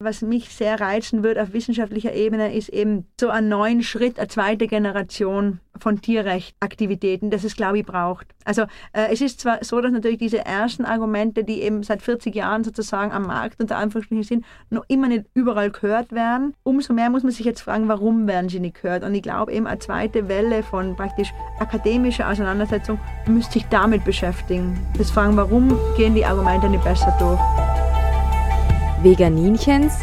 Was mich sehr reizen wird auf wissenschaftlicher Ebene, ist eben so ein neuen Schritt, eine zweite Generation von Tierrechtaktivitäten, das es, glaube ich, braucht. Also äh, es ist zwar so, dass natürlich diese ersten Argumente, die eben seit 40 Jahren sozusagen am Markt unter Anführungsstrichen sind, noch immer nicht überall gehört werden. Umso mehr muss man sich jetzt fragen, warum werden sie nicht gehört? Und ich glaube eben, eine zweite Welle von praktisch akademischer Auseinandersetzung müsste sich damit beschäftigen. Das Fragen, warum gehen die Argumente nicht besser durch? Veganinchens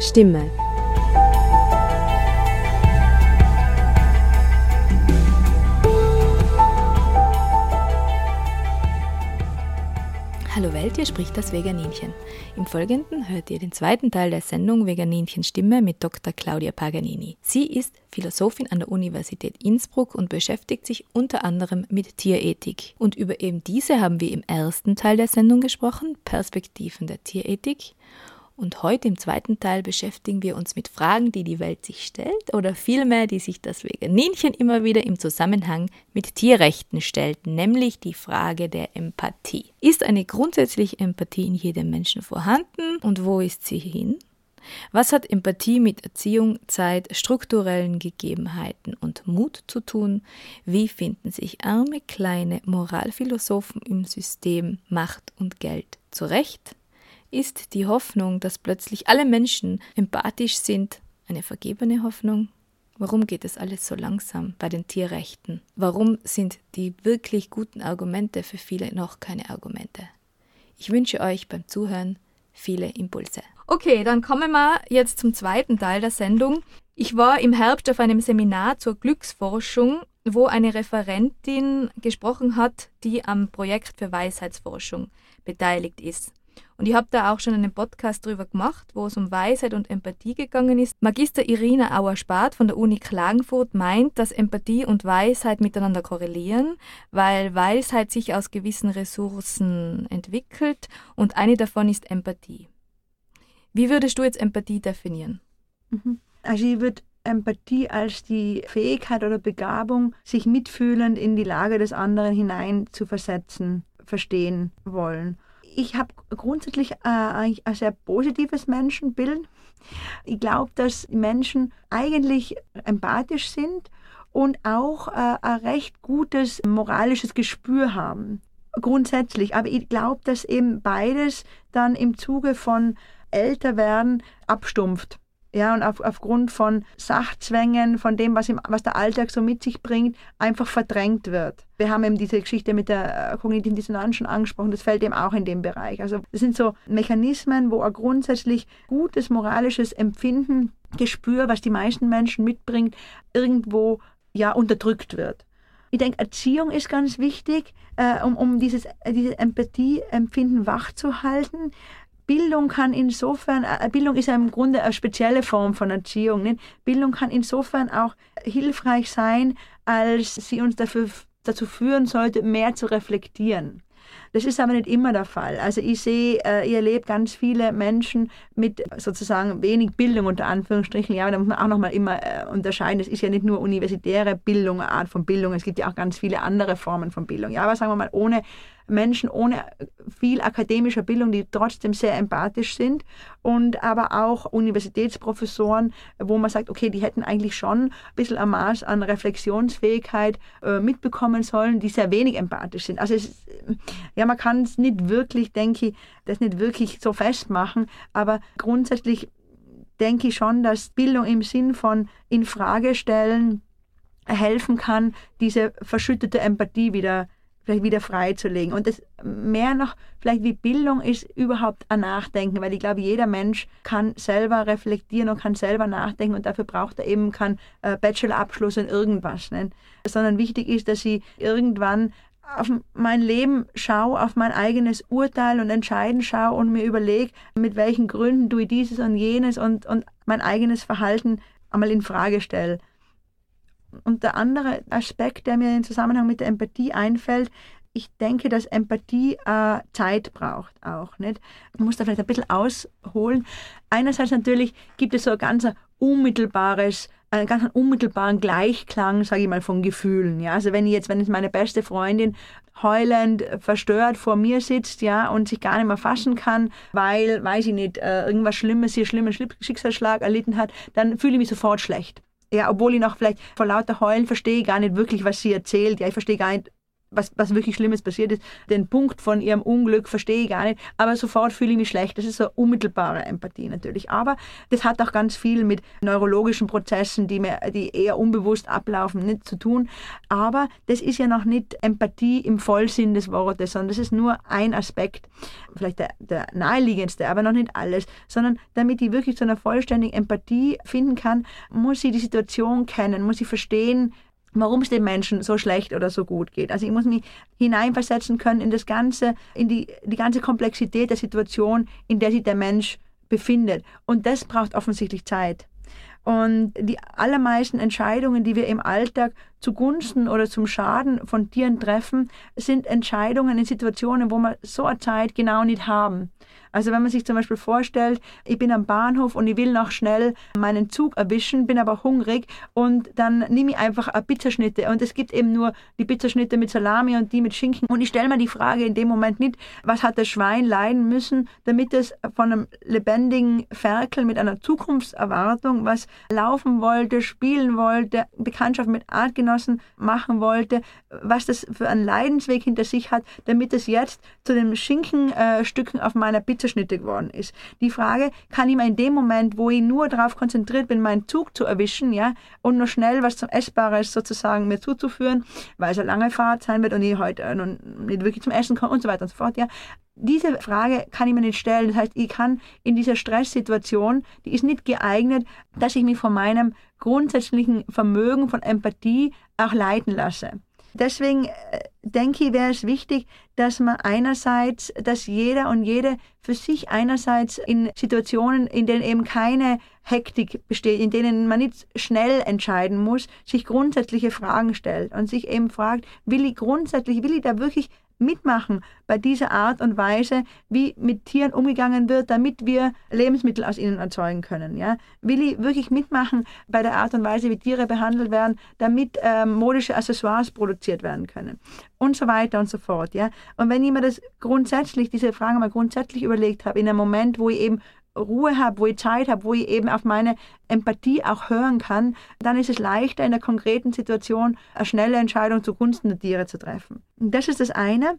Stimme. Hallo Welt, hier spricht das Veganinchen. Im Folgenden hört ihr den zweiten Teil der Sendung Veganinchen Stimme mit Dr. Claudia Paganini. Sie ist Philosophin an der Universität Innsbruck und beschäftigt sich unter anderem mit Tierethik. Und über eben diese haben wir im ersten Teil der Sendung gesprochen, Perspektiven der Tierethik. Und heute im zweiten Teil beschäftigen wir uns mit Fragen, die die Welt sich stellt oder vielmehr, die sich das Veganinchen immer wieder im Zusammenhang mit Tierrechten stellt, nämlich die Frage der Empathie. Ist eine grundsätzliche Empathie in jedem Menschen vorhanden und wo ist sie hin? Was hat Empathie mit Erziehung, Zeit, strukturellen Gegebenheiten und Mut zu tun? Wie finden sich arme kleine Moralphilosophen im System Macht und Geld zurecht? Ist die Hoffnung, dass plötzlich alle Menschen empathisch sind, eine vergebene Hoffnung? Warum geht es alles so langsam bei den Tierrechten? Warum sind die wirklich guten Argumente für viele noch keine Argumente? Ich wünsche euch beim Zuhören viele Impulse. Okay, dann kommen wir jetzt zum zweiten Teil der Sendung. Ich war im Herbst auf einem Seminar zur Glücksforschung, wo eine Referentin gesprochen hat, die am Projekt für Weisheitsforschung beteiligt ist. Und ich habe da auch schon einen Podcast drüber gemacht, wo es um Weisheit und Empathie gegangen ist. Magister Irina Auer-Spart von der Uni Klagenfurt meint, dass Empathie und Weisheit miteinander korrelieren, weil Weisheit sich aus gewissen Ressourcen entwickelt und eine davon ist Empathie. Wie würdest du jetzt Empathie definieren? Mhm. Also ich würde Empathie als die Fähigkeit oder Begabung, sich mitfühlend in die Lage des anderen hinein zu versetzen, verstehen wollen ich habe grundsätzlich äh, ein sehr positives Menschenbild. Ich glaube, dass Menschen eigentlich empathisch sind und auch äh, ein recht gutes moralisches Gespür haben. Grundsätzlich. Aber ich glaube, dass eben beides dann im Zuge von Älterwerden abstumpft ja, und auf, aufgrund von Sachzwängen, von dem, was, im, was der Alltag so mit sich bringt, einfach verdrängt wird. Wir haben eben diese Geschichte mit der äh, kognitiven Dissonanz schon angesprochen, das fällt eben auch in dem Bereich. Also das sind so Mechanismen, wo ein grundsätzlich gutes moralisches Empfinden, Gespür, was die meisten Menschen mitbringt, irgendwo ja unterdrückt wird. Ich denke, Erziehung ist ganz wichtig, äh, um, um dieses, äh, dieses Empathieempfinden wachzuhalten. Bildung kann insofern, äh, Bildung ist ja im Grunde eine spezielle Form von Erziehung. Nicht? Bildung kann insofern auch hilfreich sein, als sie uns dafür, dazu führen sollte, mehr zu reflektieren. Das ist aber nicht immer der Fall. Also ich sehe, äh, ich erlebe ganz viele Menschen mit sozusagen wenig Bildung unter Anführungsstrichen. Ja, da muss man auch nochmal immer äh, unterscheiden. Das ist ja nicht nur universitäre Bildung, eine Art von Bildung. Es gibt ja auch ganz viele andere Formen von Bildung. Ja, aber sagen wir mal, ohne Menschen ohne viel akademischer Bildung, die trotzdem sehr empathisch sind und aber auch Universitätsprofessoren, wo man sagt, okay, die hätten eigentlich schon ein bisschen ein Maß an Reflexionsfähigkeit äh, mitbekommen sollen, die sehr wenig empathisch sind. Also es, ja, man kann es nicht wirklich, denke ich, das nicht wirklich so festmachen, aber grundsätzlich denke ich schon, dass Bildung im Sinn von in Frage stellen helfen kann, diese verschüttete Empathie wieder vielleicht wieder freizulegen. Und das mehr noch vielleicht wie Bildung ist überhaupt ein Nachdenken, weil ich glaube, jeder Mensch kann selber reflektieren und kann selber nachdenken und dafür braucht er eben keinen äh, Bachelorabschluss in irgendwas. Ne? Sondern wichtig ist, dass ich irgendwann auf mein Leben schaue, auf mein eigenes Urteil und Entscheiden schaue und mir überlege, mit welchen Gründen tue ich dieses und jenes und, und mein eigenes Verhalten einmal in Frage stelle. Und der andere Aspekt, der mir im Zusammenhang mit der Empathie einfällt, ich denke, dass Empathie äh, Zeit braucht auch. Nicht? Man muss da vielleicht ein bisschen ausholen. Einerseits natürlich gibt es so ein ganz unmittelbares einen ganz unmittelbaren Gleichklang, sage ich mal, von Gefühlen. Ja? Also wenn ich jetzt, wenn jetzt meine beste Freundin heulend, verstört vor mir sitzt, ja, und sich gar nicht mehr fassen kann, weil, weiß ich nicht, äh, irgendwas Schlimmes, hier schlimmen Schicksalsschlag erlitten hat, dann fühle ich mich sofort schlecht. Ja, obwohl ich noch vielleicht vor lauter Heulen verstehe gar nicht wirklich, was sie erzählt. Ja, ich verstehe gar nicht, was, was wirklich Schlimmes passiert ist. Den Punkt von ihrem Unglück verstehe ich gar nicht, aber sofort fühle ich mich schlecht. Das ist so unmittelbare Empathie natürlich. Aber das hat auch ganz viel mit neurologischen Prozessen, die, mir, die eher unbewusst ablaufen, nicht zu tun. Aber das ist ja noch nicht Empathie im Vollsinn des Wortes, sondern das ist nur ein Aspekt, vielleicht der, der naheliegendste, aber noch nicht alles, sondern damit ich wirklich zu einer vollständigen Empathie finden kann, muss ich die Situation kennen, muss ich verstehen, warum es dem Menschen so schlecht oder so gut geht. Also ich muss mich hineinversetzen können in das Ganze, in die, die ganze Komplexität der Situation, in der sich der Mensch befindet. Und das braucht offensichtlich Zeit. Und die allermeisten Entscheidungen, die wir im Alltag zugunsten oder zum Schaden von Tieren treffen, sind Entscheidungen in Situationen, wo wir so eine Zeit genau nicht haben. Also wenn man sich zum Beispiel vorstellt, ich bin am Bahnhof und ich will noch schnell meinen Zug erwischen, bin aber hungrig und dann nehme ich einfach eine Pizzaschnitte und es gibt eben nur die Pizzaschnitte mit Salami und die mit Schinken und ich stelle mir die Frage in dem Moment nicht, was hat das Schwein leiden müssen, damit es von einem lebendigen Ferkel mit einer Zukunftserwartung, was laufen wollte, spielen wollte, Bekanntschaft mit Artgenossen machen wollte, was das für einen Leidensweg hinter sich hat, damit es jetzt zu den Schinkenstücken auf meiner Pizza Zerschnitte geworden ist. Die Frage, kann ich mir in dem Moment, wo ich nur darauf konzentriert bin, meinen Zug zu erwischen, ja, und nur schnell was zum Essbares sozusagen mir zuzuführen, weil es eine lange Fahrt sein wird und ich heute äh, nicht wirklich zum Essen komme und so weiter und so fort, ja. Diese Frage kann ich mir nicht stellen. Das heißt, ich kann in dieser Stresssituation, die ist nicht geeignet, dass ich mich von meinem grundsätzlichen Vermögen von Empathie auch leiten lasse. Deswegen äh, denke ich, wäre es wichtig, dass man einerseits, dass jeder und jede für sich einerseits in Situationen, in denen eben keine Hektik besteht, in denen man nicht schnell entscheiden muss, sich grundsätzliche Fragen stellt und sich eben fragt, will ich grundsätzlich, will ich da wirklich mitmachen bei dieser Art und Weise, wie mit Tieren umgegangen wird, damit wir Lebensmittel aus ihnen erzeugen können. Ja? Will ich wirklich mitmachen bei der Art und Weise, wie Tiere behandelt werden, damit ähm, modische Accessoires produziert werden können und so weiter und so fort. Ja? Und wenn ich mir das grundsätzlich, diese Frage mal grundsätzlich überlegt habe, in einem Moment, wo ich eben Ruhe habe, wo ich Zeit habe, wo ich eben auf meine Empathie auch hören kann, dann ist es leichter in der konkreten Situation eine schnelle Entscheidung zugunsten der Tiere zu treffen. Und das ist das eine.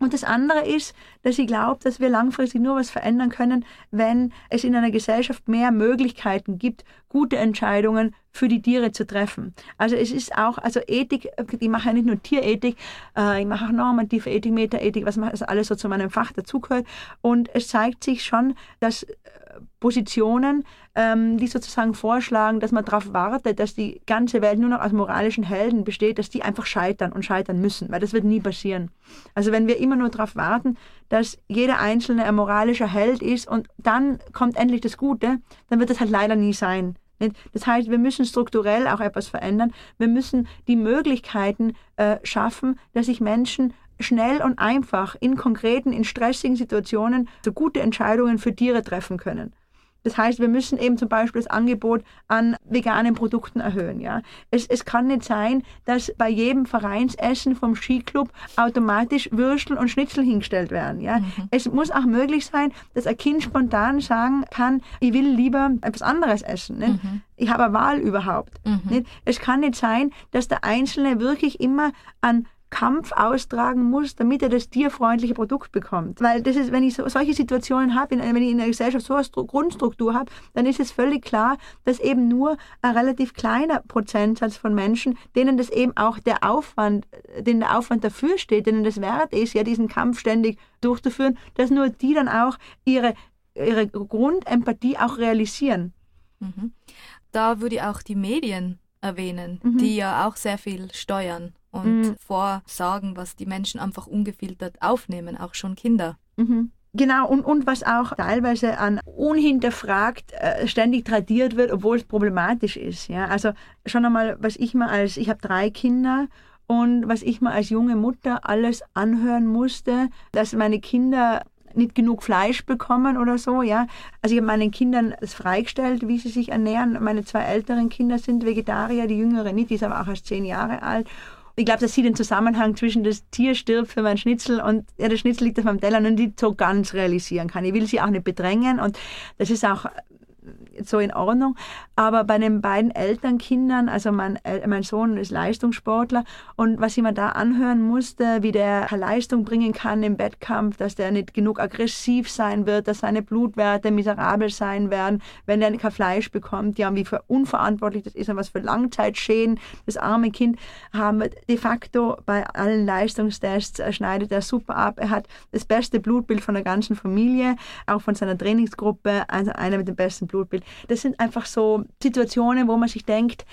Und das andere ist, dass ich glaube, dass wir langfristig nur was verändern können, wenn es in einer Gesellschaft mehr Möglichkeiten gibt, gute Entscheidungen für die Tiere zu treffen. Also es ist auch, also Ethik, ich mache ja nicht nur Tierethik, äh, ich mache auch normative Ethik, Metaethik, was alles so zu meinem Fach dazugehört. Und es zeigt sich schon, dass Positionen, ähm, die sozusagen vorschlagen, dass man darauf wartet, dass die ganze Welt nur noch aus moralischen Helden besteht, dass die einfach scheitern und scheitern müssen, weil das wird nie passieren. Also wenn wir immer nur darauf warten, dass jeder Einzelne ein moralischer Held ist und dann kommt endlich das Gute, dann wird das halt leider nie sein. Das heißt, wir müssen strukturell auch etwas verändern. Wir müssen die Möglichkeiten äh, schaffen, dass sich Menschen schnell und einfach in konkreten, in stressigen Situationen so gute Entscheidungen für Tiere treffen können. Das heißt, wir müssen eben zum Beispiel das Angebot an veganen Produkten erhöhen. Ja? Es, es kann nicht sein, dass bei jedem Vereinsessen vom Skiclub automatisch Würstel und Schnitzel hingestellt werden. Ja? Mhm. Es muss auch möglich sein, dass ein Kind spontan sagen kann, ich will lieber etwas anderes essen. Mhm. Ich habe eine Wahl überhaupt. Mhm. Es kann nicht sein, dass der Einzelne wirklich immer an Kampf austragen muss, damit er das tierfreundliche Produkt bekommt. Weil das ist, wenn ich so, solche Situationen habe, wenn ich in der Gesellschaft so eine Grundstruktur habe, dann ist es völlig klar, dass eben nur ein relativ kleiner Prozentsatz von Menschen, denen das eben auch der Aufwand, den der Aufwand dafür steht, denen das wert ist, ja diesen Kampf ständig durchzuführen, dass nur die dann auch ihre, ihre Grundempathie auch realisieren. Mhm. Da würde ich auch die Medien erwähnen, mhm. die ja auch sehr viel steuern und mhm. vorsagen, was die Menschen einfach ungefiltert aufnehmen, auch schon Kinder. Mhm. Genau, und, und was auch teilweise an unhinterfragt äh, ständig tradiert wird, obwohl es problematisch ist. Ja? Also schon einmal, was ich mal als, ich habe drei Kinder und was ich mal als junge Mutter alles anhören musste, dass meine Kinder nicht genug Fleisch bekommen oder so, ja. Also ich habe meinen Kindern es freigestellt, wie sie sich ernähren. Meine zwei älteren Kinder sind Vegetarier, die jüngere nicht, die ist aber auch erst zehn Jahre alt. Ich glaube, dass sie den Zusammenhang zwischen das Tier stirbt für mein Schnitzel und ja, der Schnitzel liegt auf meinem Teller und die so ganz realisieren kann. Ich will sie auch nicht bedrängen und das ist auch so in Ordnung. Aber bei den beiden Elternkindern, also mein, mein Sohn ist Leistungssportler und was ich mir da anhören musste, wie der Leistung bringen kann im Wettkampf, dass der nicht genug aggressiv sein wird, dass seine Blutwerte miserabel sein werden, wenn er kein Fleisch bekommt, ja, wie für unverantwortlich das ist und was für Langzeitschäden das arme Kind haben. De facto bei allen Leistungstests schneidet er super ab. Er hat das beste Blutbild von der ganzen Familie, auch von seiner Trainingsgruppe, also einer mit dem besten Blutbild. Das sind einfach so Situationen, wo man sich denkt,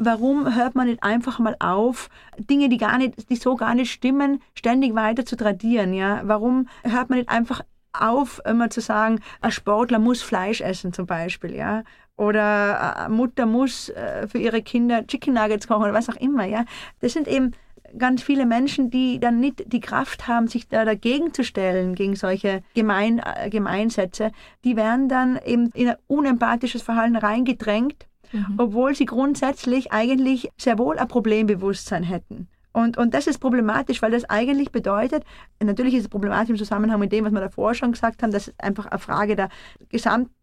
warum hört man nicht einfach mal auf, Dinge, die gar nicht, die so gar nicht stimmen, ständig weiter zu tradieren, ja? Warum hört man nicht einfach auf, immer zu sagen, ein Sportler muss Fleisch essen zum Beispiel, ja? Oder eine Mutter muss äh, für ihre Kinder Chicken Nuggets kochen oder was auch immer, ja? Das sind eben ganz viele Menschen, die dann nicht die Kraft haben, sich da dagegen zu stellen, gegen solche Gemein, äh, Gemeinsätze, die werden dann eben in ein unempathisches Verhalten reingedrängt, mhm. obwohl sie grundsätzlich eigentlich sehr wohl ein Problembewusstsein hätten. Und, und das ist problematisch, weil das eigentlich bedeutet, natürlich ist es problematisch im Zusammenhang mit dem, was wir davor schon gesagt haben, dass es einfach eine Frage der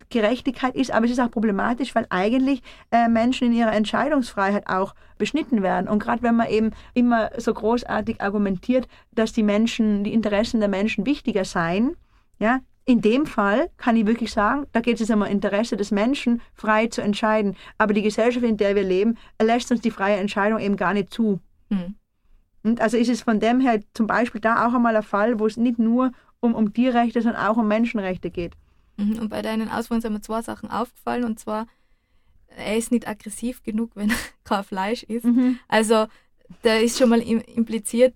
Gesamtgerechtigkeit ist, aber es ist auch problematisch, weil eigentlich äh, Menschen in ihrer Entscheidungsfreiheit auch beschnitten werden. Und gerade wenn man eben immer so großartig argumentiert, dass die Menschen, die Interessen der Menschen wichtiger seien, ja, in dem Fall kann ich wirklich sagen, da geht es um ein Interesse des Menschen, frei zu entscheiden. Aber die Gesellschaft, in der wir leben, lässt uns die freie Entscheidung eben gar nicht zu. Mhm. Und also ist es von dem her zum Beispiel da auch einmal ein Fall, wo es nicht nur um, um Tierrechte, sondern auch um Menschenrechte geht. Mhm. Und bei deinen Ausführungen sind mir zwei Sachen aufgefallen. Und zwar, er ist nicht aggressiv genug, wenn er kein Fleisch isst. Mhm. Also da ist schon mal impliziert,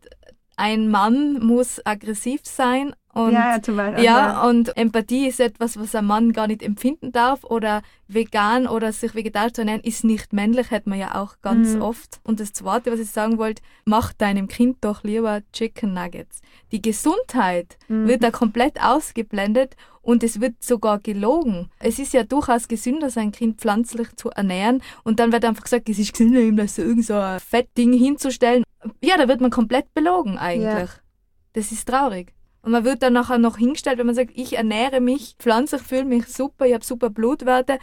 ein Mann muss aggressiv sein und, ja, ja, zum Beispiel. Ja, und Empathie ist etwas, was ein Mann gar nicht empfinden darf. Oder vegan oder sich vegetarisch zu ernähren, ist nicht männlich, hat man ja auch ganz mhm. oft. Und das Zweite, was ich sagen wollte, mach deinem Kind doch lieber Chicken Nuggets. Die Gesundheit mhm. wird da komplett ausgeblendet und es wird sogar gelogen. Es ist ja durchaus gesünder, sein Kind pflanzlich zu ernähren und dann wird einfach gesagt, es ist gesünder, ihm das so irgend so ein Fettding hinzustellen. Ja, da wird man komplett belogen eigentlich. Ja. Das ist traurig. Und man wird dann nachher noch hingestellt, wenn man sagt, ich ernähre mich pflanzlich, fühle mich super, ich habe super Blutwerte.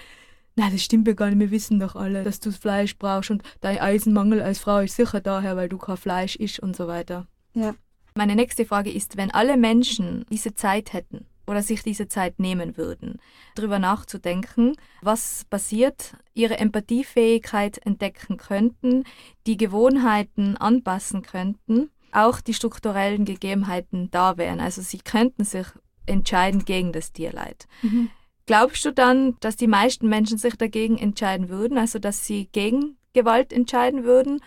Nein, das stimmt ja gar nicht. Wir wissen doch alle, dass du Fleisch brauchst und dein Eisenmangel als Frau ist sicher daher, weil du kein Fleisch isst und so weiter. Ja. Meine nächste Frage ist, wenn alle Menschen diese Zeit hätten oder sich diese Zeit nehmen würden, darüber nachzudenken, was passiert, ihre Empathiefähigkeit entdecken könnten, die Gewohnheiten anpassen könnten, auch die strukturellen Gegebenheiten da wären. Also sie könnten sich entscheiden gegen das Tierleid. Mhm. Glaubst du dann, dass die meisten Menschen sich dagegen entscheiden würden, also dass sie gegen Gewalt entscheiden würden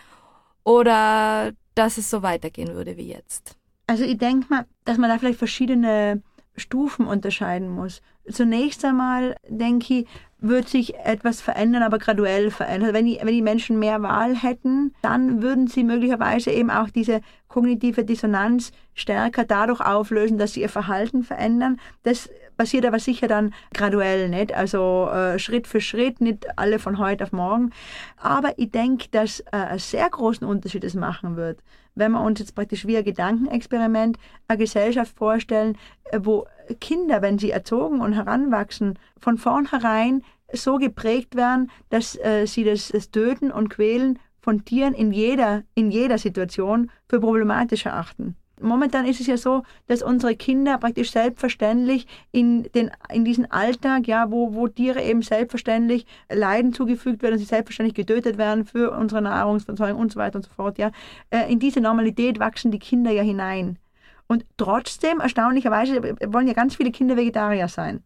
oder dass es so weitergehen würde wie jetzt? Also ich denke mal, dass man da vielleicht verschiedene Stufen unterscheiden muss. Zunächst einmal denke ich, wird sich etwas verändern, aber graduell verändern. Also wenn, die, wenn die Menschen mehr Wahl hätten, dann würden sie möglicherweise eben auch diese kognitive Dissonanz stärker dadurch auflösen, dass sie ihr Verhalten verändern. Das passiert aber sicher dann graduell, nicht? Also äh, Schritt für Schritt, nicht alle von heute auf morgen. Aber ich denke, dass äh, einen sehr großen Unterschied es machen wird, wenn wir uns jetzt praktisch wie ein Gedankenexperiment eine Gesellschaft vorstellen, äh, wo Kinder, wenn sie erzogen und heranwachsen, von vornherein so geprägt werden, dass äh, sie das, das Töten und Quälen von Tieren in jeder, in jeder Situation für problematisch erachten. Momentan ist es ja so, dass unsere Kinder praktisch selbstverständlich in, den, in diesen Alltag, ja, wo, wo Tiere eben selbstverständlich Leiden zugefügt werden, sie selbstverständlich getötet werden für unsere Nahrungsversorgung und so weiter und so fort, ja, äh, in diese Normalität wachsen die Kinder ja hinein. Und trotzdem, erstaunlicherweise, wollen ja ganz viele Kinder Vegetarier sein.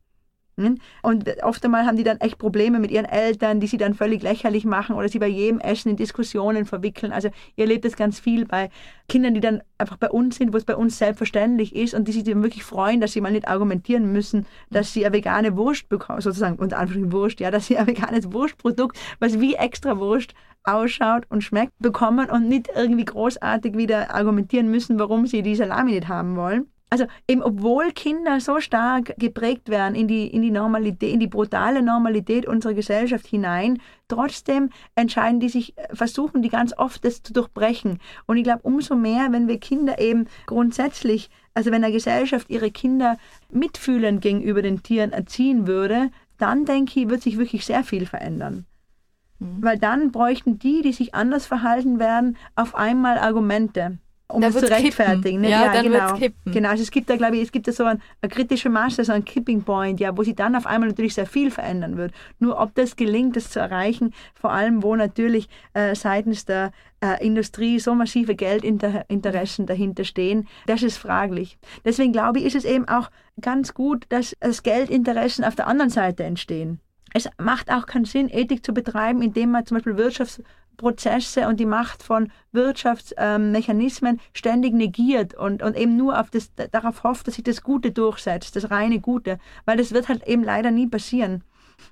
Und oft einmal haben die dann echt Probleme mit ihren Eltern, die sie dann völlig lächerlich machen oder sie bei jedem Essen in Diskussionen verwickeln. Also ihr erlebt das ganz viel bei Kindern, die dann einfach bei uns sind, wo es bei uns selbstverständlich ist und die sich dann wirklich freuen, dass sie mal nicht argumentieren müssen, dass sie eine vegane Wurst bekommen, sozusagen unter Anführungszeichen Wurst, ja, dass sie ein veganes Wurstprodukt, was wie extra Wurst ausschaut und schmeckt, bekommen und nicht irgendwie großartig wieder argumentieren müssen, warum sie die Salami nicht haben wollen. Also eben obwohl Kinder so stark geprägt werden in die, in die Normalität, in die brutale Normalität unserer Gesellschaft hinein, trotzdem entscheiden die sich, versuchen die ganz oft das zu durchbrechen. Und ich glaube, umso mehr, wenn wir Kinder eben grundsätzlich, also wenn eine Gesellschaft ihre Kinder mitfühlend gegenüber den Tieren erziehen würde, dann denke ich, wird sich wirklich sehr viel verändern. Mhm. Weil dann bräuchten die, die sich anders verhalten werden, auf einmal Argumente um da es zu rechtfertigen. Ne? Ja, ja, dann genau. kippen. Genau, also es gibt da, glaube ich, es gibt da so ein, eine kritische Masse, so ein Kipping Point, ja, wo sich dann auf einmal natürlich sehr viel verändern wird. Nur ob das gelingt, das zu erreichen, vor allem wo natürlich äh, seitens der äh, Industrie so massive Geldinteressen dahinter stehen, das ist fraglich. Deswegen glaube ich, ist es eben auch ganz gut, dass das Geldinteressen auf der anderen Seite entstehen. Es macht auch keinen Sinn, Ethik zu betreiben, indem man zum Beispiel Wirtschafts- Prozesse und die Macht von Wirtschaftsmechanismen ständig negiert und, und eben nur auf das, darauf hofft, dass sich das Gute durchsetzt, das reine Gute, weil das wird halt eben leider nie passieren.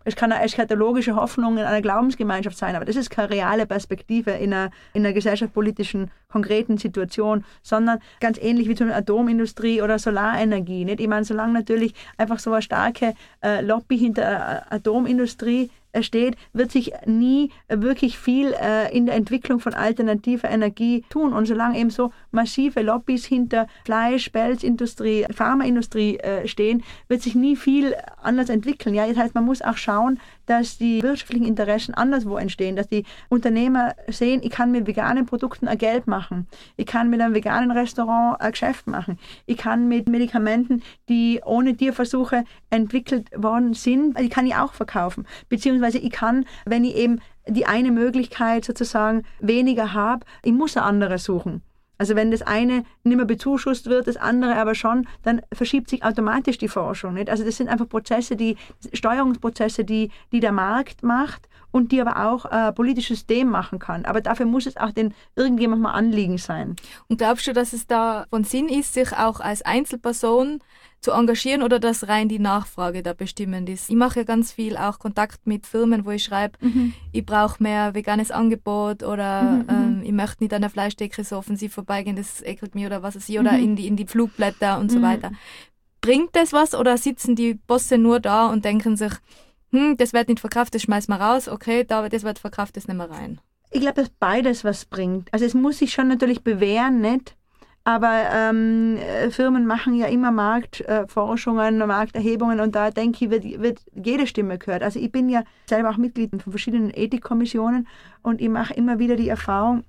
Es kann eine eschatologische Hoffnung in einer Glaubensgemeinschaft sein, aber das ist keine reale Perspektive in einer, in einer gesellschaftspolitischen konkreten Situation, sondern ganz ähnlich wie zum Atomindustrie oder Solarenergie. Nicht? Ich meine, solange natürlich einfach so eine starke äh, Lobby hinter der Atomindustrie steht, wird sich nie wirklich viel äh, in der Entwicklung von alternativer Energie tun. Und solange eben so massive Lobbys hinter Fleisch, Pelzindustrie, Pharmaindustrie äh, stehen, wird sich nie viel anders entwickeln. Ja, das heißt, man muss auch schauen, dass die wirtschaftlichen Interessen anderswo entstehen, dass die Unternehmer sehen, ich kann mit veganen Produkten ein Geld machen, ich kann mit einem veganen Restaurant ein Geschäft machen, ich kann mit Medikamenten, die ohne Tierversuche entwickelt worden sind, die kann ich auch verkaufen. Beziehungsweise ich kann, wenn ich eben die eine Möglichkeit sozusagen weniger habe, ich muss eine andere suchen. Also wenn das eine nicht mehr bezuschusst wird, das andere aber schon, dann verschiebt sich automatisch die Forschung. Nicht? Also das sind einfach Prozesse, die Steuerungsprozesse, die, die der Markt macht und die aber auch äh, politisches System machen kann. Aber dafür muss es auch den irgendjemand mal Anliegen sein. Und glaubst du, dass es da von Sinn ist, sich auch als Einzelperson zu engagieren oder dass rein die Nachfrage da bestimmend ist. Ich mache ja ganz viel auch Kontakt mit Firmen, wo ich schreibe, mhm. ich brauche mehr veganes Angebot oder mhm, mhm. ähm, ich möchte nicht an der Fleischdecke so offensiv vorbeigehen, das ekelt mir oder was weiß ich, oder mhm. in, die, in die Flugblätter und so mhm. weiter. Bringt das was oder sitzen die Bosse nur da und denken sich, hm, das wird nicht verkauft, das schmeißen wir raus, okay, da, das wird verkauft, das nehmen wir rein. Ich glaube, dass beides was bringt. Also es muss sich schon natürlich bewähren, nicht? Aber ähm, Firmen machen ja immer Marktforschungen, äh, Markterhebungen und da denke ich, wird, wird jede Stimme gehört. Also ich bin ja selber auch Mitglied von verschiedenen Ethikkommissionen und ich mache immer wieder die Erfahrung,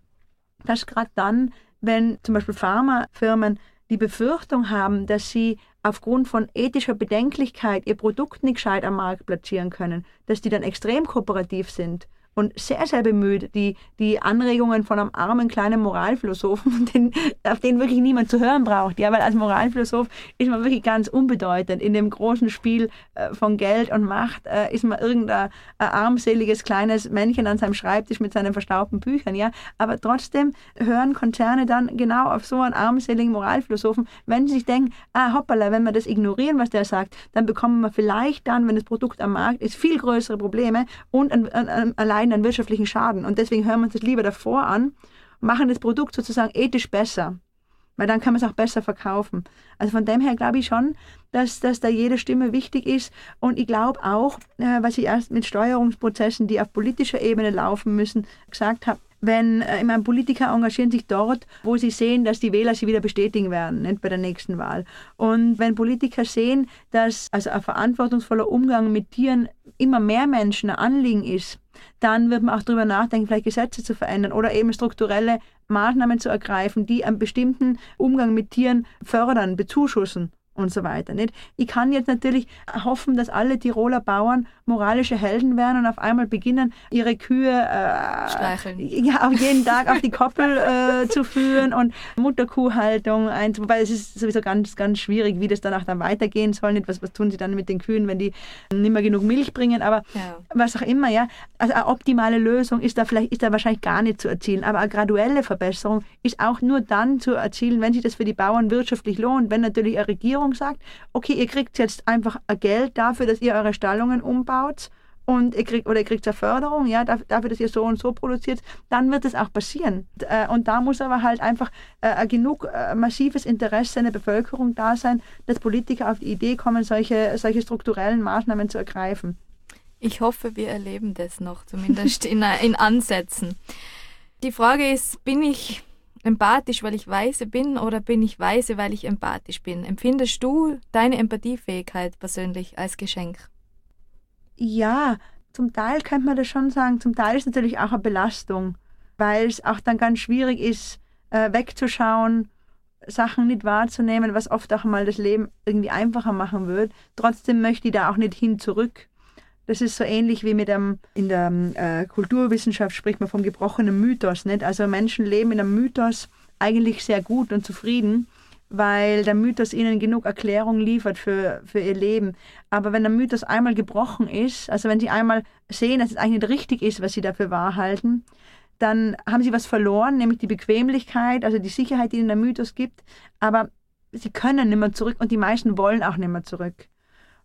dass gerade dann, wenn zum Beispiel Pharmafirmen die Befürchtung haben, dass sie aufgrund von ethischer Bedenklichkeit ihr Produkt nicht gescheit am Markt platzieren können, dass die dann extrem kooperativ sind und sehr, sehr bemüht, die, die Anregungen von einem armen kleinen Moralphilosophen, den, auf den wirklich niemand zu hören braucht. Ja, weil als Moralphilosoph ist man wirklich ganz unbedeutend. In dem großen Spiel äh, von Geld und Macht äh, ist man irgendein armseliges kleines Männchen an seinem Schreibtisch mit seinen verstaubten Büchern. Ja, aber trotzdem hören Konzerne dann genau auf so einen armseligen Moralphilosophen, wenn sie sich denken, ah, hoppala, wenn wir das ignorieren, was der sagt, dann bekommen wir vielleicht dann, wenn das Produkt am Markt ist, viel größere Probleme und ein, ein, ein, allein einen wirtschaftlichen Schaden. Und deswegen hören wir uns das lieber davor an machen das Produkt sozusagen ethisch besser. Weil dann kann man es auch besser verkaufen. Also von dem her glaube ich schon, dass, dass da jede Stimme wichtig ist. Und ich glaube auch, äh, was ich erst mit Steuerungsprozessen, die auf politischer Ebene laufen müssen, gesagt habe, wenn äh, ich meine, Politiker engagieren sich dort, wo sie sehen, dass die Wähler sie wieder bestätigen werden, nicht bei der nächsten Wahl. Und wenn Politiker sehen, dass also ein verantwortungsvoller Umgang mit Tieren immer mehr Menschen ein Anliegen ist, dann wird man auch darüber nachdenken, vielleicht Gesetze zu verändern oder eben strukturelle Maßnahmen zu ergreifen, die einen bestimmten Umgang mit Tieren fördern, bezuschussen und so weiter. Nicht? Ich kann jetzt natürlich hoffen, dass alle Tiroler Bauern moralische Helden werden und auf einmal beginnen, ihre Kühe äh, ja, auf jeden Tag auf die Koppel äh, zu führen und Mutterkuhhaltung ein, wobei es ist sowieso ganz, ganz schwierig, wie das danach dann weitergehen soll. Nicht? Was, was tun sie dann mit den Kühen, wenn die nicht mehr genug Milch bringen, aber ja. was auch immer, ja. Also eine optimale Lösung ist da vielleicht, ist da wahrscheinlich gar nicht zu erzielen, aber eine graduelle Verbesserung ist auch nur dann zu erzielen, wenn sich das für die Bauern wirtschaftlich lohnt, wenn natürlich eine Regierung sagt, okay, ihr kriegt jetzt einfach Geld dafür, dass ihr eure Stallungen umbaut und ihr kriegt, oder ihr kriegt eine Förderung, ja, dafür, dass ihr so und so produziert, dann wird es auch passieren. Äh, und da muss aber halt einfach äh, genug äh, massives Interesse in der Bevölkerung da sein, dass Politiker auf die Idee kommen, solche, solche strukturellen Maßnahmen zu ergreifen. Ich hoffe, wir erleben das noch, zumindest in, in Ansätzen. Die Frage ist, bin ich empathisch, weil ich weise bin oder bin ich weise, weil ich empathisch bin? Empfindest du deine Empathiefähigkeit persönlich als Geschenk? Ja, zum Teil könnte man das schon sagen. Zum Teil ist es natürlich auch eine Belastung, weil es auch dann ganz schwierig ist, äh, wegzuschauen, Sachen nicht wahrzunehmen, was oft auch mal das Leben irgendwie einfacher machen wird. Trotzdem möchte ich da auch nicht hin zurück. Das ist so ähnlich wie mit einem, in der äh, Kulturwissenschaft spricht man vom gebrochenen Mythos. Nicht? Also Menschen leben in einem Mythos eigentlich sehr gut und zufrieden weil der Mythos ihnen genug Erklärung liefert für, für ihr Leben. Aber wenn der Mythos einmal gebrochen ist, also wenn sie einmal sehen, dass es eigentlich nicht richtig ist, was sie dafür wahr halten, dann haben sie was verloren, nämlich die Bequemlichkeit, also die Sicherheit, die ihnen der Mythos gibt. Aber sie können nicht mehr zurück und die meisten wollen auch nicht mehr zurück.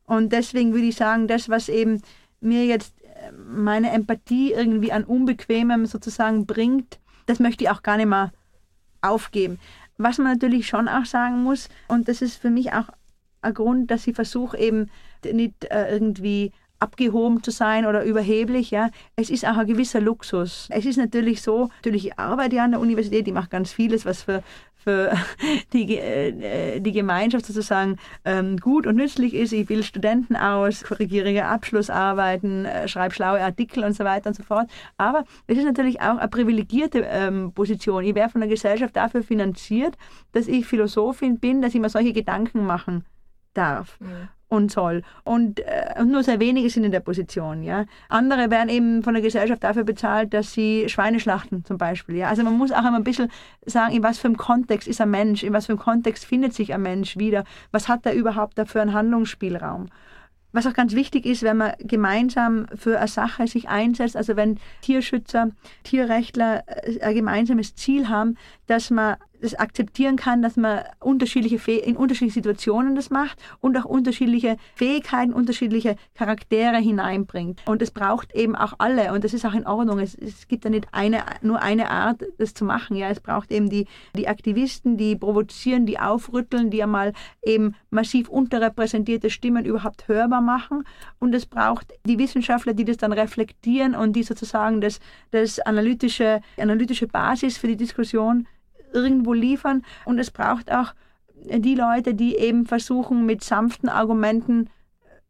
Und deswegen würde ich sagen, das, was eben mir jetzt äh, meine Empathie irgendwie an Unbequemem sozusagen bringt, das möchte ich auch gar nicht mehr aufgeben. Was man natürlich schon auch sagen muss, und das ist für mich auch ein Grund, dass ich versuche eben nicht äh, irgendwie abgehoben zu sein oder überheblich, ja. Es ist auch ein gewisser Luxus. Es ist natürlich so, natürlich ich arbeite ja an der Universität, die macht ganz vieles, was für für die, äh, die Gemeinschaft sozusagen ähm, gut und nützlich ist. Ich bilde Studenten aus, korrigiere Abschlussarbeiten, äh, schreibe schlaue Artikel und so weiter und so fort. Aber es ist natürlich auch eine privilegierte ähm, Position. Ich werde von der Gesellschaft dafür finanziert, dass ich Philosophin bin, dass ich mir solche Gedanken machen darf. Mhm und soll. Und, äh, und nur sehr wenige sind in der Position. Ja. Andere werden eben von der Gesellschaft dafür bezahlt, dass sie Schweine schlachten zum Beispiel. Ja. Also man muss auch immer ein bisschen sagen, in was für einem Kontext ist ein Mensch, in was für einem Kontext findet sich ein Mensch wieder, was hat er überhaupt dafür einen Handlungsspielraum. Was auch ganz wichtig ist, wenn man gemeinsam für eine Sache sich einsetzt, also wenn Tierschützer, Tierrechtler äh, ein gemeinsames Ziel haben, dass man das akzeptieren kann, dass man unterschiedliche in unterschiedliche Situationen das macht und auch unterschiedliche Fähigkeiten, unterschiedliche Charaktere hineinbringt. Und es braucht eben auch alle und das ist auch in Ordnung. Es, es gibt ja nicht eine, nur eine Art, das zu machen. Ja, es braucht eben die, die Aktivisten, die provozieren, die aufrütteln, die einmal eben massiv unterrepräsentierte Stimmen überhaupt hörbar machen. Und es braucht die Wissenschaftler, die das dann reflektieren und die sozusagen das, das analytische, analytische Basis für die Diskussion irgendwo liefern. Und es braucht auch die Leute, die eben versuchen, mit sanften Argumenten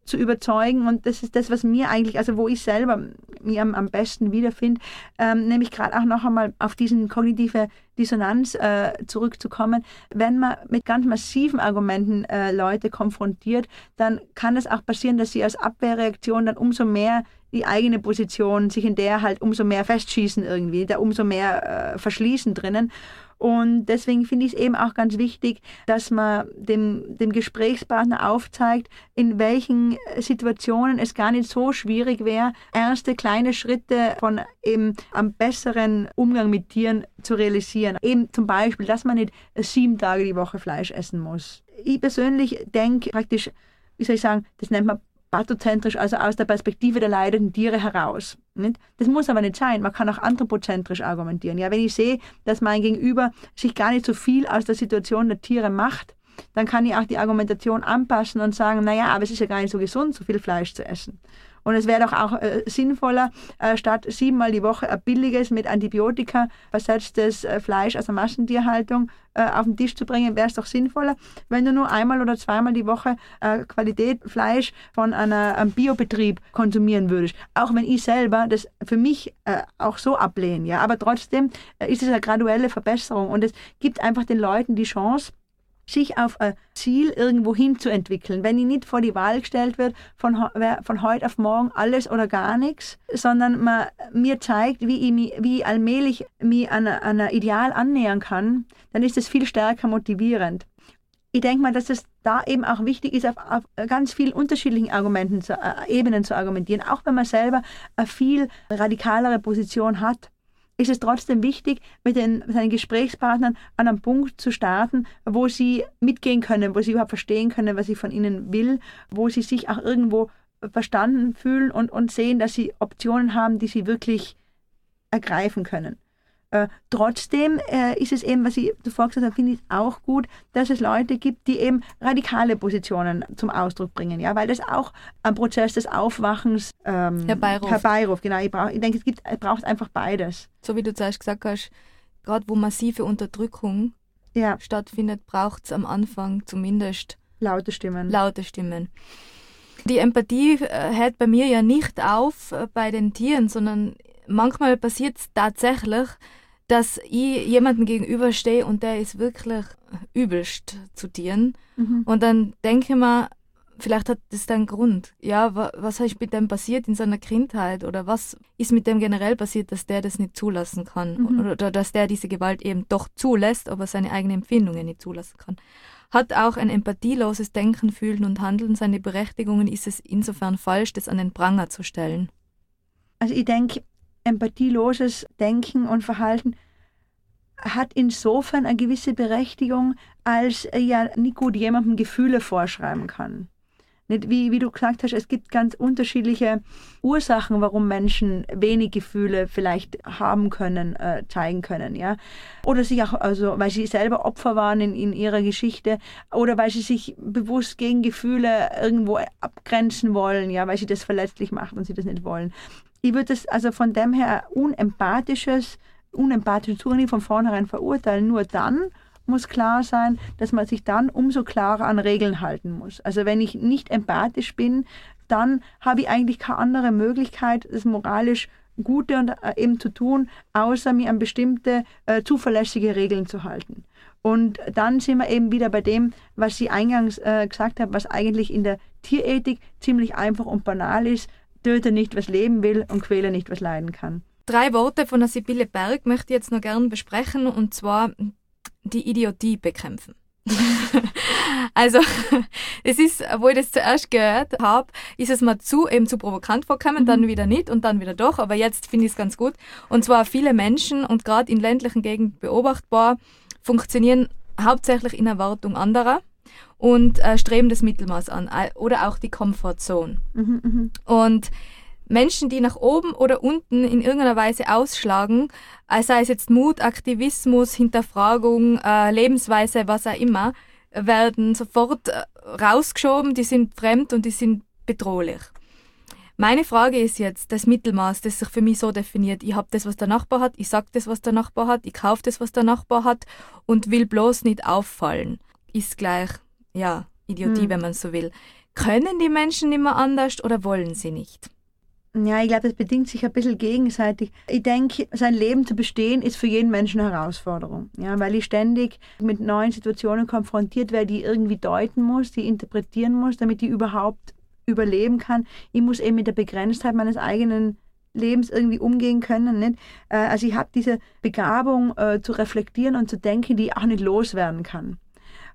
zu überzeugen. Und das ist das, was mir eigentlich, also wo ich selber mir am, am besten wiederfinde, ähm, nämlich gerade auch noch einmal auf diesen kognitive Dissonanz äh, zurückzukommen. Wenn man mit ganz massiven Argumenten äh, Leute konfrontiert, dann kann es auch passieren, dass sie als Abwehrreaktion dann umso mehr die eigene Position, sich in der halt umso mehr festschießen irgendwie, da umso mehr äh, verschließen drinnen. Und deswegen finde ich es eben auch ganz wichtig, dass man dem, dem Gesprächspartner aufzeigt, in welchen Situationen es gar nicht so schwierig wäre, erste kleine Schritte von eben einem besseren Umgang mit Tieren zu realisieren. Eben zum Beispiel, dass man nicht sieben Tage die Woche Fleisch essen muss. Ich persönlich denke praktisch, wie soll ich sagen, das nennt man pathozentrisch, also aus der Perspektive der leidenden Tiere heraus. Nicht? Das muss aber nicht sein. Man kann auch anthropozentrisch argumentieren. Ja, wenn ich sehe, dass mein Gegenüber sich gar nicht so viel aus der Situation der Tiere macht, dann kann ich auch die Argumentation anpassen und sagen, naja, aber es ist ja gar nicht so gesund, so viel Fleisch zu essen. Und es wäre doch auch äh, sinnvoller, äh, statt siebenmal die Woche ein billiges, mit Antibiotika versetztes äh, Fleisch aus der Massentierhaltung äh, auf den Tisch zu bringen, wäre es doch sinnvoller, wenn du nur einmal oder zweimal die Woche äh, Qualität Fleisch von einer, einem Biobetrieb konsumieren würdest. Auch wenn ich selber das für mich äh, auch so ablehne. Ja? Aber trotzdem ist es eine graduelle Verbesserung und es gibt einfach den Leuten die Chance, sich auf ein Ziel irgendwo hin zu entwickeln. Wenn ich nicht vor die Wahl gestellt wird, von, von heute auf morgen alles oder gar nichts, sondern man mir zeigt, wie ich, mich, wie ich allmählich mich an ein Ideal annähern kann, dann ist es viel stärker motivierend. Ich denke mal, dass es da eben auch wichtig ist, auf, auf ganz vielen unterschiedlichen Argumenten zu, äh, Ebenen zu argumentieren, auch wenn man selber eine viel radikalere Position hat ist es trotzdem wichtig, mit den, seinen Gesprächspartnern an einem Punkt zu starten, wo sie mitgehen können, wo sie überhaupt verstehen können, was ich von ihnen will, wo sie sich auch irgendwo verstanden fühlen und, und sehen, dass sie Optionen haben, die sie wirklich ergreifen können. Äh, trotzdem äh, ist es eben, was ich zuvor gesagt habe, finde ich auch gut, dass es Leute gibt, die eben radikale Positionen zum Ausdruck bringen, ja, weil das auch ein Prozess des Aufwachens ähm, herbeiruft. herbeiruft. Genau, ich, brauch, ich denke, es, gibt, es braucht einfach beides. So wie du zuerst gesagt hast, gerade wo massive Unterdrückung ja. stattfindet, braucht es am Anfang zumindest laute Stimmen. Laute Stimmen. Die Empathie äh, hört bei mir ja nicht auf äh, bei den Tieren, sondern manchmal passiert es tatsächlich, dass ich jemandem gegenüberstehe und der ist wirklich übelst zu Tieren. Mhm. Und dann denke ich mir, vielleicht hat das einen Grund. Ja, wa was ist mit dem passiert in seiner Kindheit oder was ist mit dem generell passiert, dass der das nicht zulassen kann mhm. oder, oder, dass der diese Gewalt eben doch zulässt, aber seine eigenen Empfindungen nicht zulassen kann. Hat auch ein empathieloses Denken, Fühlen und Handeln seine Berechtigungen, ist es insofern falsch, das an den Pranger zu stellen? Also ich denke, empathieloses Denken und Verhalten hat insofern eine gewisse Berechtigung, als ja nicht gut jemandem Gefühle vorschreiben kann. Nicht, wie, wie du gesagt hast, es gibt ganz unterschiedliche Ursachen, warum Menschen wenig Gefühle vielleicht haben können, äh, zeigen können, ja. Oder sich auch, also weil sie selber Opfer waren in, in ihrer Geschichte oder weil sie sich bewusst gegen Gefühle irgendwo abgrenzen wollen, ja, weil sie das verletzlich macht und sie das nicht wollen ich würde das also von dem her unempathisches, unempathische Zugang von vornherein verurteilen. Nur dann muss klar sein, dass man sich dann umso klarer an Regeln halten muss. Also wenn ich nicht empathisch bin, dann habe ich eigentlich keine andere Möglichkeit, das moralisch Gute und äh, eben zu tun, außer mir an bestimmte äh, zuverlässige Regeln zu halten. Und dann sind wir eben wieder bei dem, was Sie eingangs äh, gesagt haben, was eigentlich in der Tierethik ziemlich einfach und banal ist. Töte nicht, was leben will und quäle nicht, was leiden kann. Drei Worte von der Sibylle Berg möchte ich jetzt noch gern besprechen und zwar die Idiotie bekämpfen. also, es ist, wo ich das zuerst gehört habe, ist es mal zu, eben zu provokant vorgekommen, mhm. dann wieder nicht und dann wieder doch, aber jetzt finde ich es ganz gut. Und zwar viele Menschen und gerade in ländlichen Gegenden beobachtbar, funktionieren hauptsächlich in Erwartung anderer und äh, streben das Mittelmaß an oder auch die Comfortzone. Mhm, mhm, und Menschen, die nach oben oder unten in irgendeiner Weise ausschlagen, äh, sei es jetzt Mut, Aktivismus, Hinterfragung, äh, Lebensweise, was auch immer, werden sofort äh, rausgeschoben, die sind fremd und die sind bedrohlich. Meine Frage ist jetzt das Mittelmaß, das sich für mich so definiert. Ich habe das, was der Nachbar hat, ich sage das, was der Nachbar hat, ich kaufe das, was der Nachbar hat und will bloß nicht auffallen. Ist gleich ja, Idiotie, hm. wenn man so will. Können die Menschen immer anders oder wollen sie nicht? Ja, ich glaube, das bedingt sich ein bisschen gegenseitig. Ich denke, sein Leben zu bestehen ist für jeden Menschen eine Herausforderung. Ja, weil ich ständig mit neuen Situationen konfrontiert werde, die ich irgendwie deuten muss, die interpretieren muss, damit ich überhaupt überleben kann. Ich muss eben mit der Begrenztheit meines eigenen Lebens irgendwie umgehen können. Nicht? Äh, also ich habe diese Begabung äh, zu reflektieren und zu denken, die ich auch nicht loswerden kann.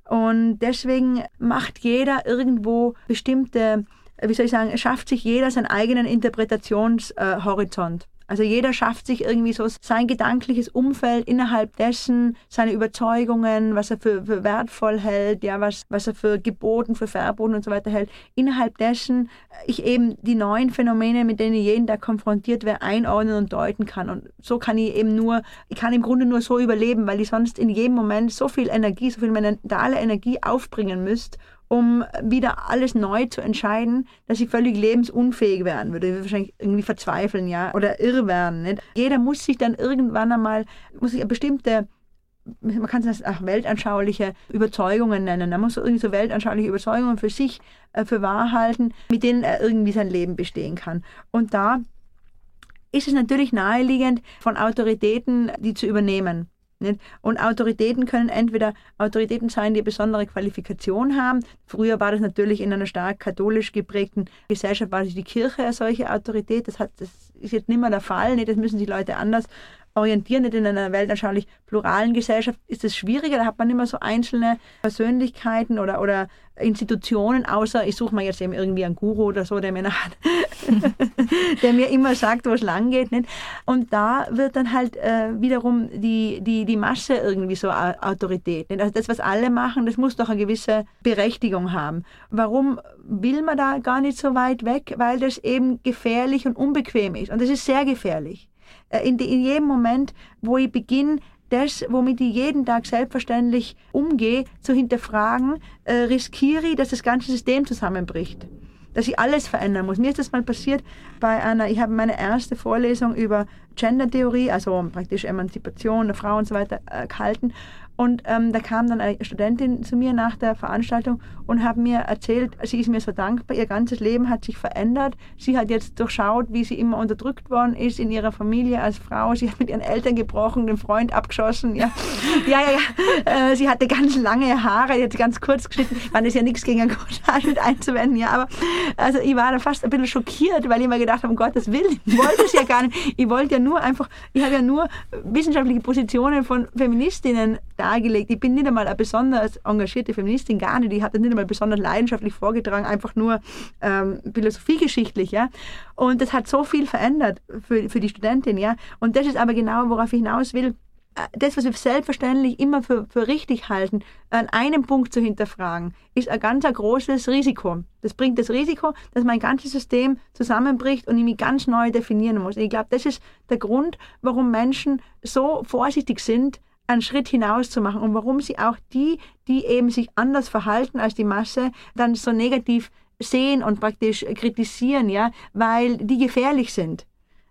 Und deswegen macht jeder irgendwo bestimmte, wie soll ich sagen, schafft sich jeder seinen eigenen Interpretationshorizont. Also jeder schafft sich irgendwie so sein gedankliches Umfeld innerhalb dessen, seine Überzeugungen, was er für, für wertvoll hält, ja, was, was er für geboten, für verboten und so weiter hält. Innerhalb dessen ich eben die neuen Phänomene, mit denen jeden Tag konfrontiert werde, einordnen und deuten kann. Und so kann ich eben nur, ich kann im Grunde nur so überleben, weil ich sonst in jedem Moment so viel Energie, so viel mentale Energie aufbringen müsste, um wieder alles neu zu entscheiden, dass ich völlig lebensunfähig werden würde. Ich würde wahrscheinlich irgendwie verzweifeln, ja, oder irr werden. Nicht? Jeder muss sich dann irgendwann einmal, muss sich eine bestimmte man kann es auch weltanschauliche Überzeugungen nennen. Er muss irgendwie so weltanschauliche Überzeugungen für sich äh, für wahr halten, mit denen er irgendwie sein Leben bestehen kann. Und da ist es natürlich naheliegend, von Autoritäten die zu übernehmen. Nicht? Und Autoritäten können entweder Autoritäten sein, die besondere Qualifikation haben. Früher war das natürlich in einer stark katholisch geprägten Gesellschaft, war die Kirche eine solche Autorität. Das, hat, das ist jetzt nicht mehr der Fall. Nicht? Das müssen die Leute anders orientieren. Nicht in einer weltanschaulich pluralen Gesellschaft ist es schwieriger. Da hat man immer so einzelne Persönlichkeiten oder, oder Institutionen, außer ich suche mir jetzt eben irgendwie einen Guru oder so, der mir, nach, der mir immer sagt, wo es lang geht. Nicht? Und da wird dann halt äh, wiederum die, die, die Masse irgendwie so Autorität. Nicht? Also das, was alle machen, das muss doch eine gewisse Berechtigung haben. Warum will man da gar nicht so weit weg? Weil das eben gefährlich und unbequem ist. Und das ist sehr gefährlich. Äh, in, in jedem Moment, wo ich beginne, das, womit ich jeden Tag selbstverständlich umgehe, zu hinterfragen, äh, riskiere ich, dass das ganze System zusammenbricht. Dass ich alles verändern muss. Mir ist das mal passiert bei einer, ich habe meine erste Vorlesung über Gender-Theorie, also praktisch Emanzipation der Frau und so weiter, äh, gehalten. Und ähm, da kam dann eine Studentin zu mir nach der Veranstaltung und hat mir erzählt, sie ist mir so dankbar, ihr ganzes Leben hat sich verändert. Sie hat jetzt durchschaut, wie sie immer unterdrückt worden ist in ihrer Familie als Frau. Sie hat mit ihren Eltern gebrochen, den Freund abgeschossen. Ja, ja, ja. ja. Äh, sie hatte ganz lange Haare, hat ganz kurz geschnitten. Man ist ja nichts gegen einen Haarschnitt einzuwenden, ja. Aber also ich war da fast ein bisschen schockiert, weil ich mir gedacht habe, um Gottes Willen, ich wollte es ja gar nicht. Ich wollte ja nur einfach, ich habe ja nur wissenschaftliche Positionen von Feministinnen dargelegt. Ich bin nicht einmal eine besonders engagierte Feministin, gar nicht. Ich habe das nicht einmal besonders leidenschaftlich vorgetragen, einfach nur ähm, philosophiegeschichtlich. Ja? Und das hat so viel verändert für, für die Studentin. Ja? Und das ist aber genau, worauf ich hinaus will äh, das, was wir selbstverständlich immer für, für richtig halten, an einem Punkt zu hinterfragen, ist ein ganz ein großes Risiko. Das bringt das Risiko, dass mein ganzes System zusammenbricht und ich mich ganz neu definieren muss. Und ich glaube, das ist der Grund, warum Menschen so vorsichtig sind, einen Schritt hinaus zu machen und warum sie auch die, die eben sich anders verhalten als die Masse, dann so negativ sehen und praktisch kritisieren, ja, weil die gefährlich sind.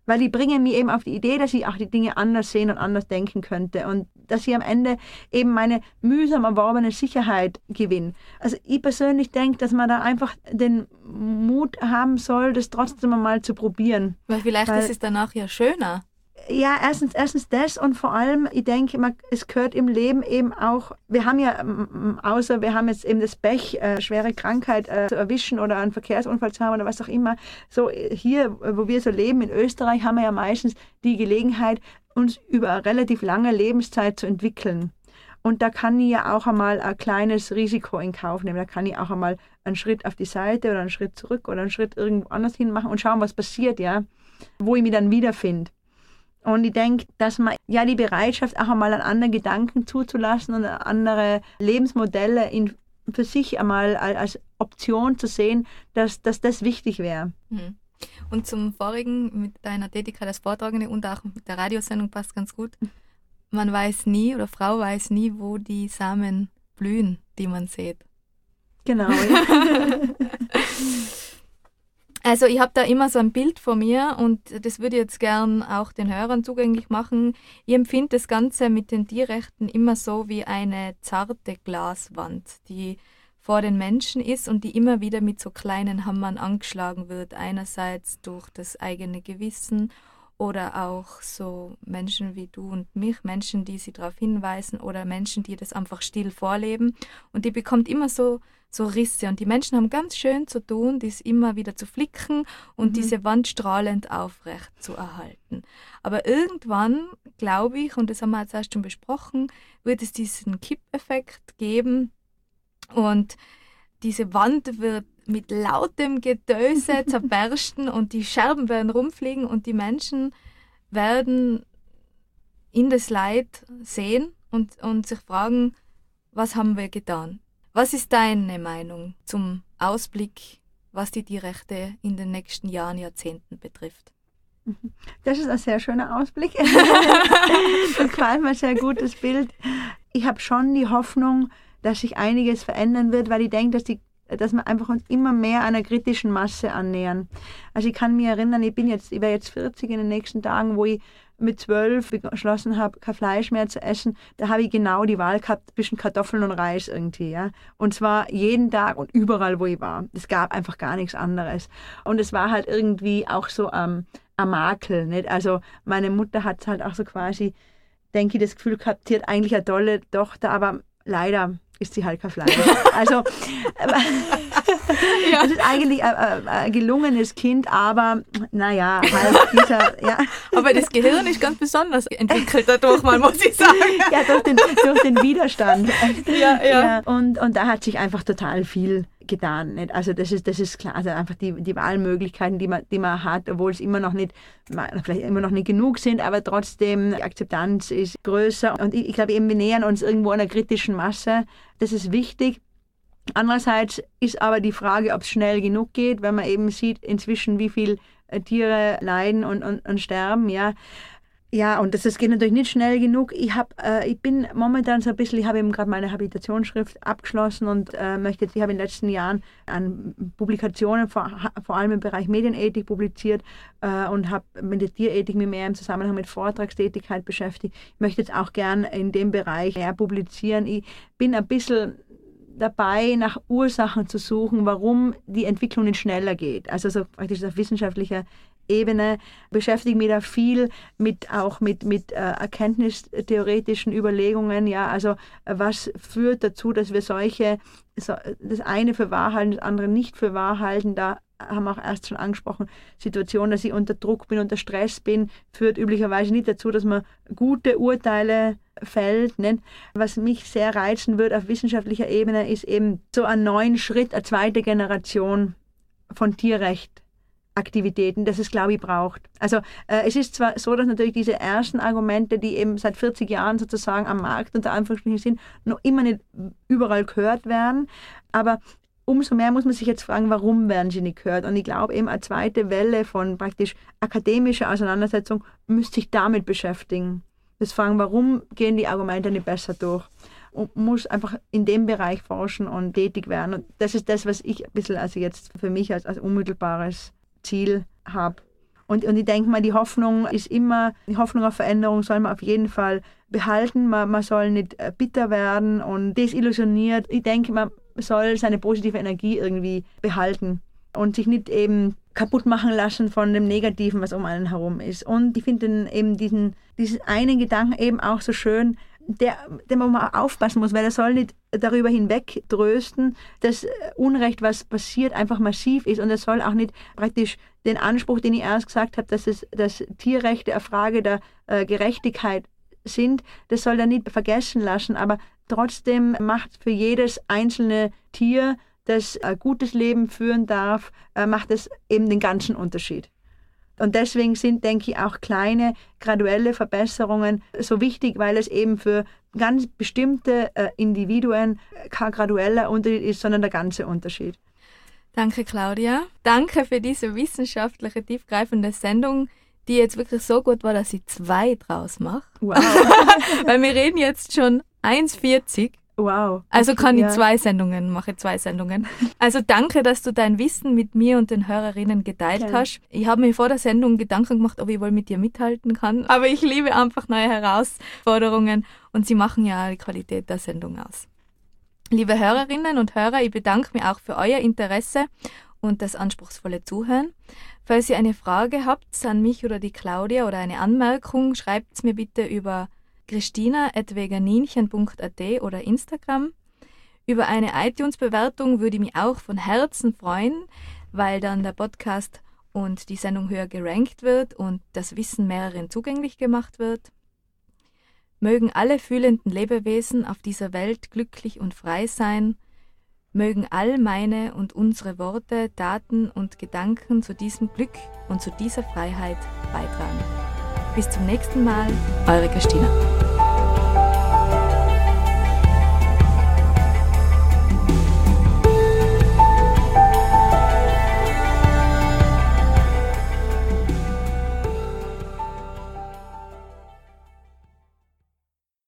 Weil die bringen mir eben auf die Idee, dass ich auch die Dinge anders sehen und anders denken könnte und dass ich am Ende eben meine mühsam erworbene Sicherheit gewinne. Also ich persönlich denke, dass man da einfach den Mut haben soll, das trotzdem einmal zu probieren. Weil vielleicht Weil, ist es danach ja schöner ja, erstens, erstens das und vor allem, ich denke, man, es gehört im Leben eben auch, wir haben ja, außer wir haben jetzt eben das Pech, äh, schwere Krankheit äh, zu erwischen oder einen Verkehrsunfall zu haben oder was auch immer, so hier, wo wir so leben in Österreich, haben wir ja meistens die Gelegenheit, uns über eine relativ lange Lebenszeit zu entwickeln. Und da kann ich ja auch einmal ein kleines Risiko in Kauf nehmen. Da kann ich auch einmal einen Schritt auf die Seite oder einen Schritt zurück oder einen Schritt irgendwo anders hin machen und schauen, was passiert, ja, wo ich mich dann wiederfinde. Und ich denke, dass man ja die Bereitschaft auch einmal an andere Gedanken zuzulassen und andere Lebensmodelle in, für sich einmal als Option zu sehen, dass, dass das wichtig wäre. Mhm. Und zum vorigen mit deiner Tätigkeit als Vortragende und auch mit der Radiosendung passt ganz gut. Man weiß nie oder Frau weiß nie, wo die Samen blühen, die man sieht. Genau. Ja. Also ich habe da immer so ein Bild vor mir und das würde ich jetzt gern auch den Hörern zugänglich machen. Ich empfinde das Ganze mit den Tierrechten immer so wie eine zarte Glaswand, die vor den Menschen ist und die immer wieder mit so kleinen Hammern angeschlagen wird. Einerseits durch das eigene Gewissen oder auch so Menschen wie du und mich, Menschen, die sie darauf hinweisen oder Menschen, die das einfach still vorleben. Und die bekommt immer so so Risse. Und die Menschen haben ganz schön zu tun, dies immer wieder zu flicken und mhm. diese Wand strahlend aufrecht zu erhalten. Aber irgendwann, glaube ich, und das haben wir jetzt erst schon besprochen, wird es diesen Kippeffekt geben und diese Wand wird mit lautem Getöse zerbersten und die Scherben werden rumfliegen und die Menschen werden in das Leid sehen und, und sich fragen, was haben wir getan? Was ist deine Meinung zum Ausblick, was die Tierrechte in den nächsten Jahren, Jahrzehnten betrifft? Das ist ein sehr schöner Ausblick. das gefällt mir sehr gut, das Bild. Ich habe schon die Hoffnung, dass sich einiges verändern wird, weil ich denke, dass die dass wir einfach uns immer mehr einer kritischen Masse annähern. Also ich kann mich erinnern, ich bin jetzt, ich werde jetzt 40 in den nächsten Tagen, wo ich mit zwölf beschlossen habe, kein Fleisch mehr zu essen, da habe ich genau die Wahl gehabt zwischen Kartoffeln und Reis irgendwie, ja. Und zwar jeden Tag und überall, wo ich war. Es gab einfach gar nichts anderes. Und es war halt irgendwie auch so ähm, ein Makel, nicht? Also meine Mutter hat halt auch so quasi, denke ich, das Gefühl gehabt, sie hat eigentlich eine tolle Tochter, aber leider ist sie kein Fleisch. Also ja. Das ist eigentlich ein, ein, gelungenes Kind, aber naja, halt dieser, ja. Aber das Gehirn ist ganz besonders entwickelt dadurch mal, muss ich sagen. ja, durch den, durch den Widerstand. Ja, ja. ja und, und da hat sich einfach total viel getan. Nicht? Also das ist, das ist klar, also einfach die, die Wahlmöglichkeiten, die man, die man hat, obwohl es immer noch nicht, vielleicht immer noch nicht genug sind, aber trotzdem die Akzeptanz ist größer. Und ich, ich glaube eben, wir nähern uns irgendwo einer kritischen Masse. Das ist wichtig. Andererseits ist aber die Frage, ob es schnell genug geht, wenn man eben sieht inzwischen, wie viele Tiere leiden und, und, und sterben. Ja. Ja, und das, das geht natürlich nicht schnell genug. Ich, hab, äh, ich bin momentan so ein bisschen, ich habe eben gerade meine Habilitationsschrift abgeschlossen und äh, möchte ich habe in den letzten Jahren an Publikationen, vor, vor allem im Bereich Medienethik publiziert äh, und habe mit der Tierethik mich mehr im Zusammenhang mit Vortragstätigkeit beschäftigt. Ich möchte jetzt auch gern in dem Bereich mehr publizieren. Ich bin ein bisschen dabei, nach Ursachen zu suchen, warum die Entwicklung nicht schneller geht. Also so praktisch auf wissenschaftlicher Ebene beschäftige mich da viel mit auch mit, mit äh, erkenntnistheoretischen Überlegungen. Ja, also was führt dazu, dass wir solche, so, das eine für wahr halten, das andere nicht für wahr halten. Da haben wir auch erst schon angesprochen, Situationen, dass ich unter Druck bin, unter Stress bin, führt üblicherweise nicht dazu, dass man gute Urteile fällt. Ne? Was mich sehr reizen würde auf wissenschaftlicher Ebene, ist eben so ein neuen Schritt, eine zweite Generation von Tierrecht Aktivitäten, das es, glaube ich, braucht. Also äh, es ist zwar so, dass natürlich diese ersten Argumente, die eben seit 40 Jahren sozusagen am Markt unter Anführungsstrichen sind, noch immer nicht überall gehört werden, aber umso mehr muss man sich jetzt fragen, warum werden sie nicht gehört? Und ich glaube eben, eine zweite Welle von praktisch akademischer Auseinandersetzung müsste sich damit beschäftigen. Das Fragen, warum gehen die Argumente nicht besser durch? Und muss einfach in dem Bereich forschen und tätig werden. Und das ist das, was ich ein bisschen also jetzt für mich als, als unmittelbares Ziel habe. Und, und ich denke mal, die Hoffnung ist immer, die Hoffnung auf Veränderung soll man auf jeden Fall behalten. Man, man soll nicht äh, bitter werden und desillusioniert. Ich denke, man soll seine positive Energie irgendwie behalten und sich nicht eben kaputt machen lassen von dem Negativen, was um einen herum ist. Und ich finde eben diesen, diesen einen Gedanken eben auch so schön, der, der man mal aufpassen muss, weil er soll nicht darüber hinweg trösten, dass Unrecht, was passiert, einfach massiv ist und er soll auch nicht praktisch den Anspruch, den ich erst gesagt habe, dass, es, dass Tierrechte eine Frage der äh, Gerechtigkeit sind, das soll er nicht vergessen lassen, aber trotzdem macht für jedes einzelne Tier, das ein gutes Leben führen darf, äh, macht es eben den ganzen Unterschied. Und deswegen sind, denke ich, auch kleine graduelle Verbesserungen so wichtig, weil es eben für ganz bestimmte äh, Individuen kein gradueller Unterschied ist, sondern der ganze Unterschied. Danke, Claudia. Danke für diese wissenschaftliche, tiefgreifende Sendung, die jetzt wirklich so gut war, dass ich zwei draus mache. Wow. weil wir reden jetzt schon 1,40 Wow. Also kann ich zwei Sendungen, mache zwei Sendungen. Also danke, dass du dein Wissen mit mir und den Hörerinnen geteilt okay. hast. Ich habe mir vor der Sendung Gedanken gemacht, ob ich wohl mit dir mithalten kann. Aber ich liebe einfach neue Herausforderungen und sie machen ja die Qualität der Sendung aus. Liebe Hörerinnen und Hörer, ich bedanke mich auch für euer Interesse und das anspruchsvolle Zuhören. Falls ihr eine Frage habt an mich oder die Claudia oder eine Anmerkung, schreibt es mir bitte über christina.veganinchen.at oder Instagram. Über eine iTunes-Bewertung würde ich mich auch von Herzen freuen, weil dann der Podcast und die Sendung höher gerankt wird und das Wissen mehreren zugänglich gemacht wird. Mögen alle fühlenden Lebewesen auf dieser Welt glücklich und frei sein. Mögen all meine und unsere Worte, Daten und Gedanken zu diesem Glück und zu dieser Freiheit beitragen. Bis zum nächsten Mal, eure Christina.